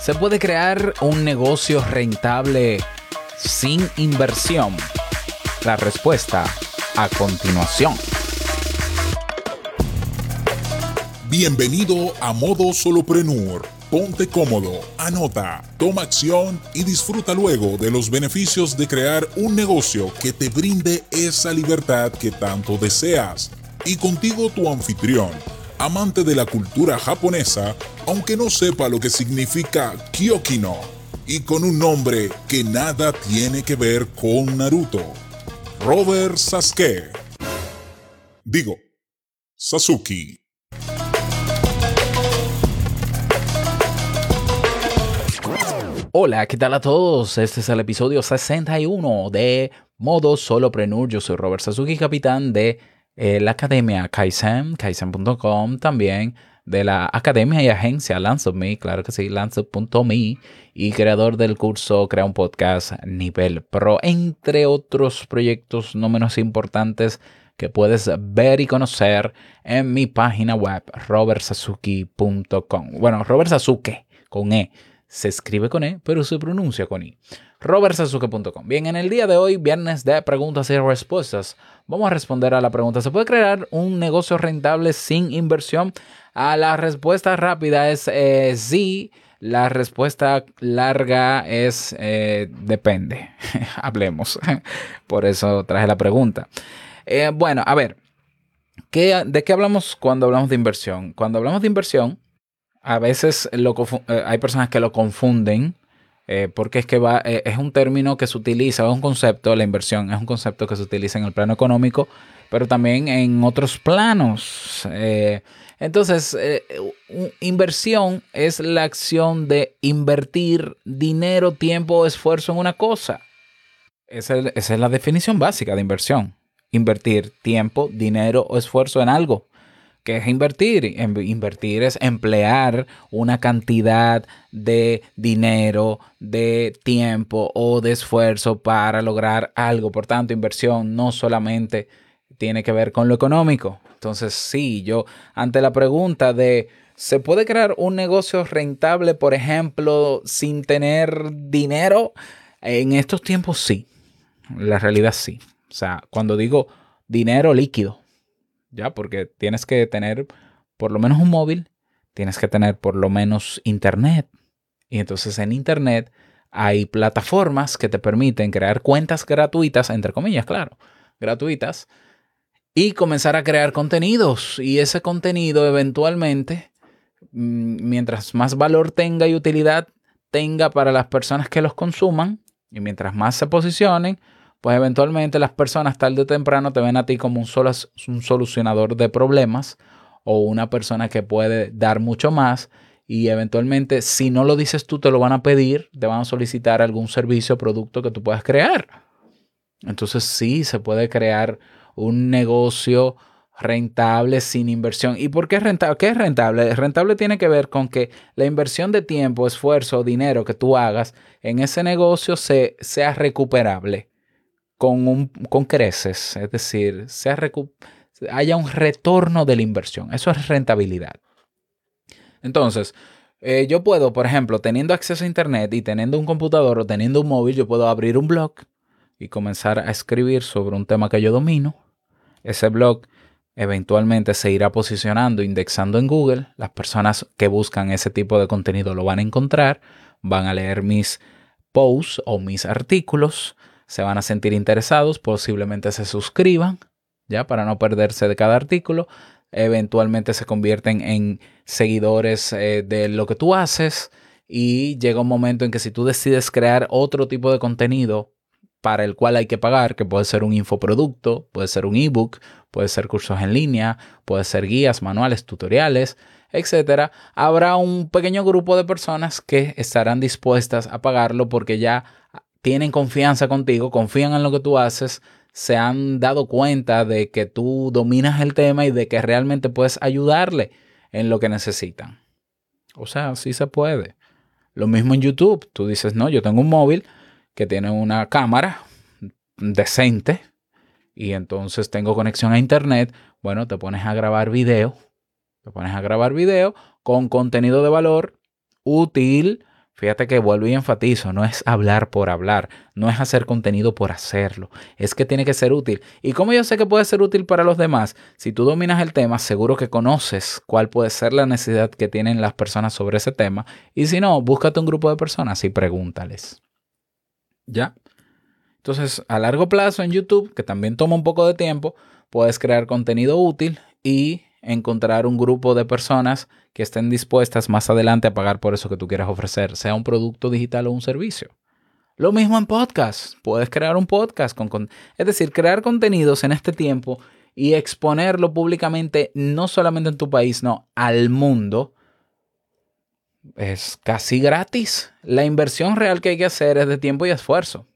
¿Se puede crear un negocio rentable sin inversión? La respuesta a continuación. Bienvenido a Modo Soloprenur. Ponte cómodo, anota, toma acción y disfruta luego de los beneficios de crear un negocio que te brinde esa libertad que tanto deseas. Y contigo tu anfitrión amante de la cultura japonesa, aunque no sepa lo que significa Kyokino, y con un nombre que nada tiene que ver con Naruto. Robert Sasuke. Digo, Sasuke. Hola, ¿qué tal a todos? Este es el episodio 61 de Modo Solopreneur. Yo soy Robert Sasuke, capitán de eh, la academia Kaizen, kaizen.com también, de la academia y agencia Lance of Me, claro que sí, lance.me, y creador del curso Crea un Podcast Nivel Pro, entre otros proyectos no menos importantes que puedes ver y conocer en mi página web robertsazuki.com. Bueno, Robert Sasuke con E. Se escribe con E, pero se pronuncia con I robertsazuke.com. Bien, en el día de hoy, viernes de preguntas y respuestas, vamos a responder a la pregunta, ¿se puede crear un negocio rentable sin inversión? A la respuesta rápida es eh, sí. La respuesta larga es eh, depende. Hablemos. Por eso traje la pregunta. Eh, bueno, a ver, ¿qué, ¿de qué hablamos cuando hablamos de inversión? Cuando hablamos de inversión, a veces hay personas que lo confunden eh, porque es que eh, es un término que se utiliza, es un concepto, la inversión es un concepto que se utiliza en el plano económico, pero también en otros planos. Eh, entonces, inversión es la acción de invertir dinero, tiempo o esfuerzo en una cosa. esa es la definición básica de inversión. Invertir tiempo, dinero o esfuerzo en algo. ¿Qué es invertir? Invertir es emplear una cantidad de dinero, de tiempo o de esfuerzo para lograr algo. Por tanto, inversión no solamente tiene que ver con lo económico. Entonces, sí, yo ante la pregunta de, ¿se puede crear un negocio rentable, por ejemplo, sin tener dinero? En estos tiempos sí. La realidad sí. O sea, cuando digo dinero líquido, ¿ya? Porque tienes que tener por lo menos un móvil, tienes que tener por lo menos internet. Y entonces en internet hay plataformas que te permiten crear cuentas gratuitas, entre comillas, claro, gratuitas, y comenzar a crear contenidos. Y ese contenido eventualmente, mm, mientras más valor tenga y utilidad tenga para las personas que los consuman, y mientras más se posicionen, pues eventualmente las personas tarde o temprano te ven a ti como un, solucionador de problemas o una persona que puede dar mucho más y eventualmente si no lo dices tú te lo van a pedir, te van a solicitar algún servicio o producto que tú puedas crear. Entonces sí, se puede crear un negocio rentable sin inversión. ¿Y por qué es rentable? ¿Qué es rentable? Rentable tiene que ver con que la inversión de tiempo, esfuerzo, dinero que tú hagas en ese negocio se, sea recuperable con, un, con creces, es decir, se haya un retorno de la inversión. Eso es rentabilidad. Entonces, eh, yo puedo, por ejemplo, teniendo acceso a Internet y teniendo un computador o teniendo un móvil, yo puedo abrir un blog y comenzar a escribir sobre un tema que yo domino. Ese blog eventualmente se irá posicionando, indexando en Google. Las personas que buscan ese tipo de contenido lo van a encontrar, van a leer mis posts o mis artículos se van a sentir interesados, posiblemente se suscriban, ya para no perderse de cada artículo, eventualmente se convierten en seguidores eh, de lo que tú haces y llega un momento en que si tú decides crear otro tipo de contenido para el cual hay que pagar, que puede ser un infoproducto, puede ser un ebook, puede ser cursos en línea, puede ser guías, manuales, tutoriales, etcétera, habrá un pequeño grupo de personas que estarán dispuestas a pagarlo porque ya tienen confianza contigo, confían en lo que tú haces, se han dado cuenta de que tú dominas el tema y de que realmente puedes ayudarle en lo que necesitan. O sea, sí se puede. Lo mismo en YouTube. Tú dices, no, yo tengo un móvil que tiene una cámara decente y entonces tengo conexión a internet. Bueno, te pones a grabar video. Te pones a grabar video con contenido de valor útil Fíjate que vuelvo y enfatizo, no es hablar por hablar, no es hacer contenido por hacerlo, es que tiene que ser útil. Y como yo sé que puede ser útil para los demás, si tú dominas el tema, seguro que conoces cuál puede ser la necesidad que tienen las personas sobre ese tema. Y si no, búscate un grupo de personas y pregúntales. ¿Ya? Entonces, a largo plazo en YouTube, que también toma un poco de tiempo, puedes crear contenido útil y encontrar un grupo de personas que estén dispuestas más adelante a pagar por eso que tú quieras ofrecer, sea un producto digital o un servicio. Lo mismo en podcast. Puedes crear un podcast con, es decir, crear contenidos en este tiempo y exponerlo públicamente no solamente en tu país, no, al mundo. Es casi gratis. La inversión real que hay que hacer es de tiempo y esfuerzo.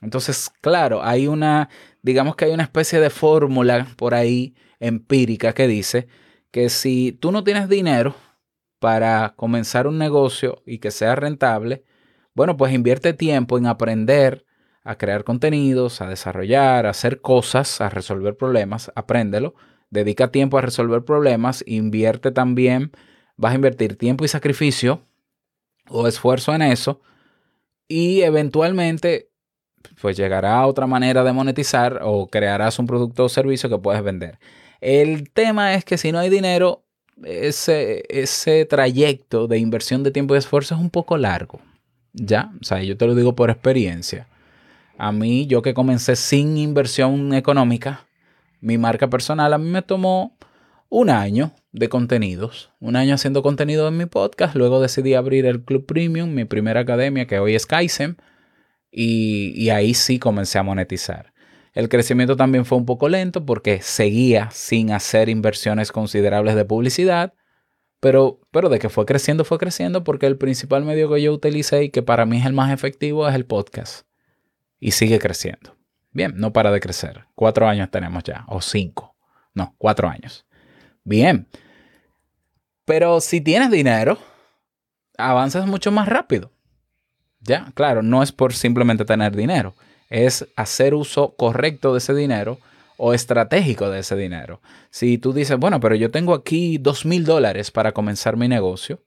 Entonces, claro, hay una, digamos que hay una especie de fórmula por ahí empírica que dice que si tú no tienes dinero para comenzar un negocio y que sea rentable, bueno, pues invierte tiempo en aprender a crear contenidos, a desarrollar, a hacer cosas, a resolver problemas, apréndelo, dedica tiempo a resolver problemas, invierte también, vas a invertir tiempo y sacrificio o esfuerzo en eso y eventualmente pues llegará a otra manera de monetizar o crearás un producto o servicio que puedes vender. El tema es que si no hay dinero, ese, ese trayecto de inversión de tiempo y esfuerzo es un poco largo. ¿Ya? O sea, yo te lo digo por experiencia. A mí, yo que comencé sin inversión económica, mi marca personal a mí me tomó un año de contenidos, un año haciendo contenido en mi podcast, luego decidí abrir el Club Premium, mi primera academia que hoy es Kaizen, y, y ahí sí comencé a monetizar. El crecimiento también fue un poco lento porque seguía sin hacer inversiones considerables de publicidad, pero, pero de que fue creciendo, fue creciendo porque el principal medio que yo utilicé y que para mí es el más efectivo es el podcast. Y sigue creciendo. Bien, no para de crecer. Cuatro años tenemos ya, o cinco. No, cuatro años. Bien. Pero si tienes dinero, avanzas mucho más rápido. Ya, claro, no es por simplemente tener dinero es hacer uso correcto de ese dinero o estratégico de ese dinero. Si tú dices, bueno, pero yo tengo aquí dos mil dólares para comenzar mi negocio,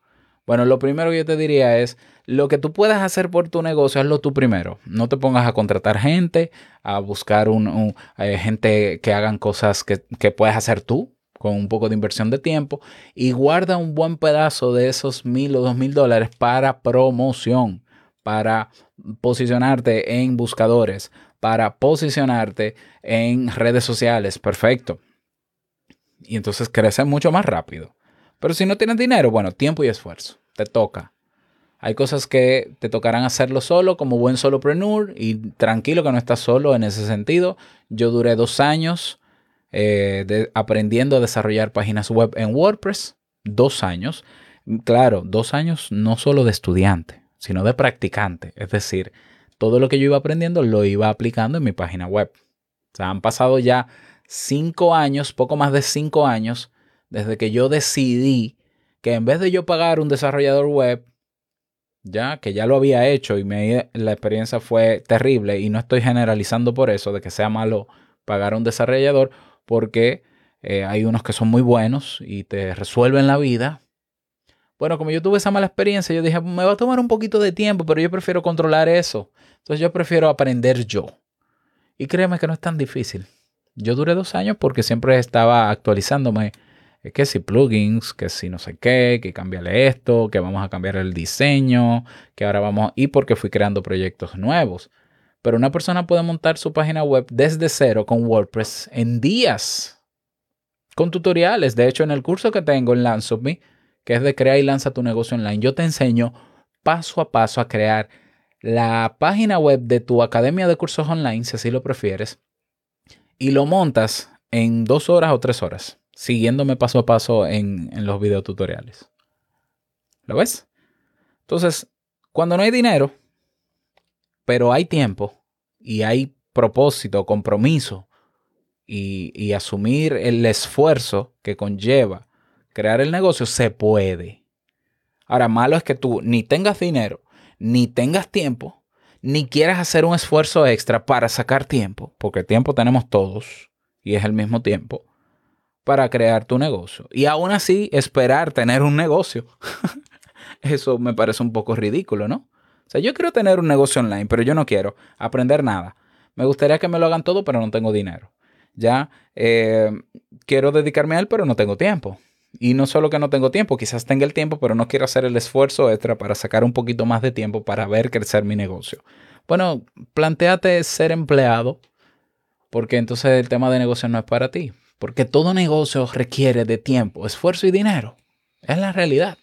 bueno, lo primero que yo te diría es, lo que tú puedas hacer por tu negocio, hazlo tú primero. No te pongas a contratar gente, a buscar un, eh, gente que hagan cosas que, que puedes hacer tú con un poco de inversión de tiempo y guarda un buen pedazo de esos mil o dos mil dólares para promoción, para posicionarte en buscadores, para posicionarte en redes sociales. Perfecto. Y entonces creces mucho más rápido. Pero si no tienes dinero, bueno, tiempo y esfuerzo. Te toca. Hay cosas que te tocarán hacerlo solo como buen solopreneur y tranquilo que no estás solo en ese sentido. Yo duré dos años eh, aprendiendo a desarrollar páginas web en WordPress. Dos años. Claro, dos años no solo de estudiante sino de practicante. Es decir, todo lo que yo iba aprendiendo lo iba aplicando en mi página web. O sea, han pasado ya cinco años, poco más de cinco años, desde que yo decidí que en vez de yo pagar un desarrollador web, ya que ya lo había hecho y me, la experiencia fue terrible y no estoy generalizando por eso de que sea malo pagar a un desarrollador porque eh, hay unos que son muy buenos y te resuelven la vida, bueno, como yo tuve esa mala experiencia, yo dije, me va a tomar un poquito de tiempo, pero yo prefiero controlar eso. Entonces yo prefiero aprender yo. Y créeme que no es tan difícil. Yo duré dos años porque siempre estaba actualizándome. Que si plugins, que si no sé qué, que cambiarle esto, que vamos a cambiar el diseño, que ahora vamos. Y porque fui creando proyectos nuevos. Pero una persona puede montar su página web desde cero con WordPress en días. Con tutoriales. De hecho, en el curso que tengo en Lance Me, que es de crear y lanza tu negocio online. Yo te enseño paso a paso a crear la página web de tu academia de cursos online, si así lo prefieres, y lo montas en dos horas o tres horas, siguiéndome paso a paso en, en los videotutoriales. ¿Lo ves? Entonces, cuando no hay dinero, pero hay tiempo y hay propósito, compromiso y, y asumir el esfuerzo que conlleva crear el negocio, se puede. Ahora, malo es que tú ni tengas dinero, ni tengas tiempo, ni quieras hacer un esfuerzo extra para sacar tiempo, porque tiempo tenemos todos y es el mismo tiempo, para crear tu negocio. Y aún así esperar tener un negocio. eso me parece un poco ridículo, ¿no? O sea, yo quiero tener un negocio online, pero yo no quiero aprender nada. Me gustaría que me lo hagan todo, pero no tengo dinero. Ya eh, quiero dedicarme a él, pero no tengo tiempo. Y no solo que no tengo tiempo, quizás tenga el tiempo, pero no quiero hacer el esfuerzo extra para sacar un poquito más de tiempo para ver crecer mi negocio. Bueno, planteate ser empleado, porque entonces el tema de negocio no es para ti. Porque todo negocio requiere de tiempo, esfuerzo y dinero. Es la realidad.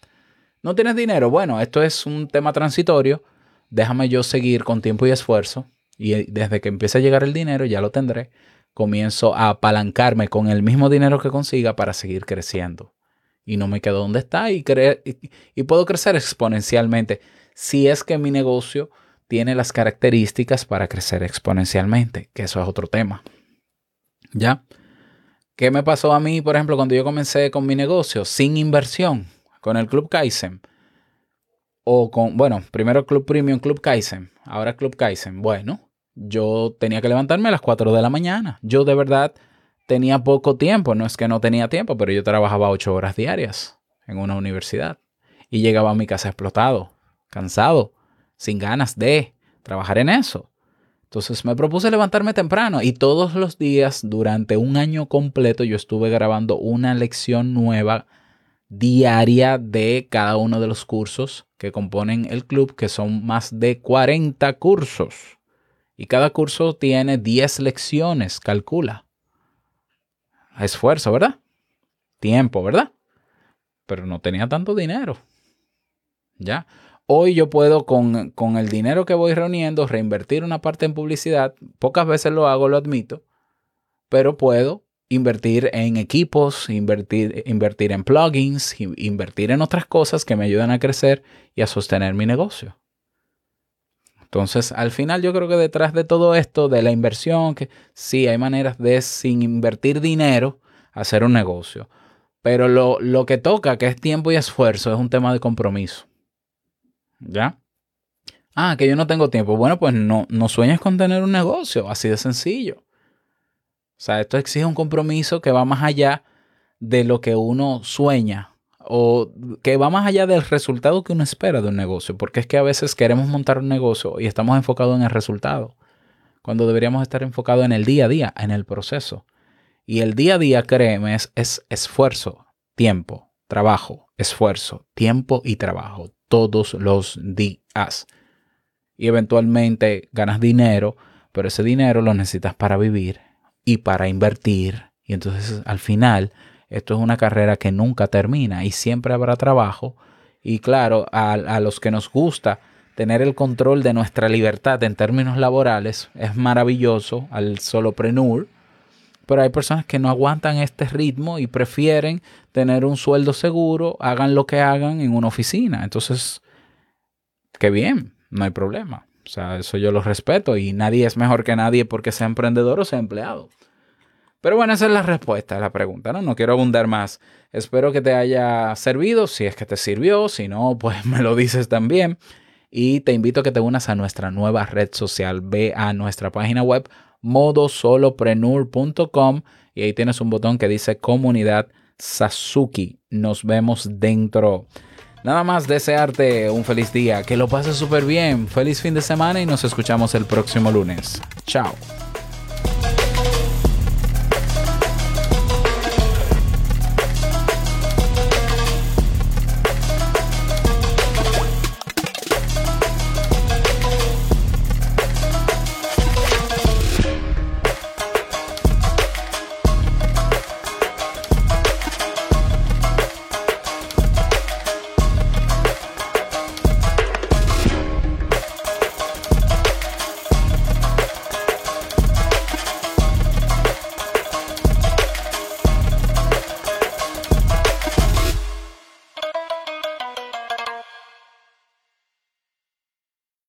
¿No tienes dinero? Bueno, esto es un tema transitorio. Déjame yo seguir con tiempo y esfuerzo. Y desde que empiece a llegar el dinero, ya lo tendré. Comienzo a apalancarme con el mismo dinero que consiga para seguir creciendo y no me quedo donde está y, y, puedo crecer exponencialmente si es que mi negocio tiene las características para crecer exponencialmente, que eso es otro tema. ¿Ya? ¿Qué me pasó a mí, por ejemplo, cuando yo comencé con mi negocio sin inversión, con el Club Kaizen? O con, bueno, primero Club Premium, Club Kaizen, ahora Club Kaizen. Bueno, yo tenía que levantarme a las 4 de la mañana. Yo de verdad tenía poco tiempo, no es que no tenía tiempo, pero yo trabajaba ocho horas diarias en una universidad y llegaba a mi casa explotado, cansado, sin ganas de trabajar en eso. Entonces me propuse levantarme temprano y todos los días durante un año completo yo estuve grabando una lección nueva diaria de cada uno de los cursos que componen el club, que son más de 40 cursos. Y cada curso tiene 10 lecciones, calcula esfuerzo, ¿verdad? Tiempo, ¿verdad? Pero no tenía tanto dinero. ¿Ya? Hoy yo puedo con, con, el dinero que voy reuniendo reinvertir una parte en publicidad. Pocas veces lo hago, lo admito. Pero puedo invertir en equipos, invertir, invertir en plugins, invertir en otras cosas que me ayudan a crecer y a sostener mi negocio. Entonces, al final yo creo que detrás de todo esto, de la inversión, que sí hay maneras de sin invertir dinero, hacer un negocio. Pero lo, lo que toca, que es tiempo y esfuerzo, es un tema de compromiso. ¿Ya? Ah, que yo no tengo tiempo. Bueno, pues no, no sueñes con tener un negocio, así de sencillo. O sea, esto exige un compromiso que va más allá de lo que uno sueña o que va más allá del resultado que uno espera de un negocio, porque es que a veces queremos montar un negocio y estamos enfocados en el resultado, cuando deberíamos estar enfocados en el día a día, en el proceso. Y el día a día, créeme, es, es esfuerzo, tiempo, trabajo, esfuerzo, tiempo y trabajo, todos los días. Y eventualmente ganas dinero, pero ese dinero lo necesitas para vivir y para invertir. Y entonces al final esto es una carrera que nunca termina y siempre habrá trabajo. Y claro, a, los que nos gusta tener el control de nuestra libertad en términos laborales es maravilloso al solopreneur. Pero hay personas que no aguantan este ritmo y prefieren tener un sueldo seguro, hagan lo que hagan en una oficina. Entonces, qué bien, no hay problema. O sea, eso yo lo respeto y nadie es mejor que nadie porque sea emprendedor o sea empleado. Pero bueno, esa es la respuesta a la pregunta, ¿no? No quiero abundar más. Espero que te haya servido, si es que te sirvió, si no, pues me lo dices también. Y te invito a que te unas a nuestra nueva red social. Ve a nuestra página web modosoloprenur.com y ahí tienes un botón que dice comunidad Sasuki. Nos vemos dentro. Nada más desearte un feliz día, que lo pases súper bien, feliz fin de semana y nos escuchamos el próximo lunes. Chao.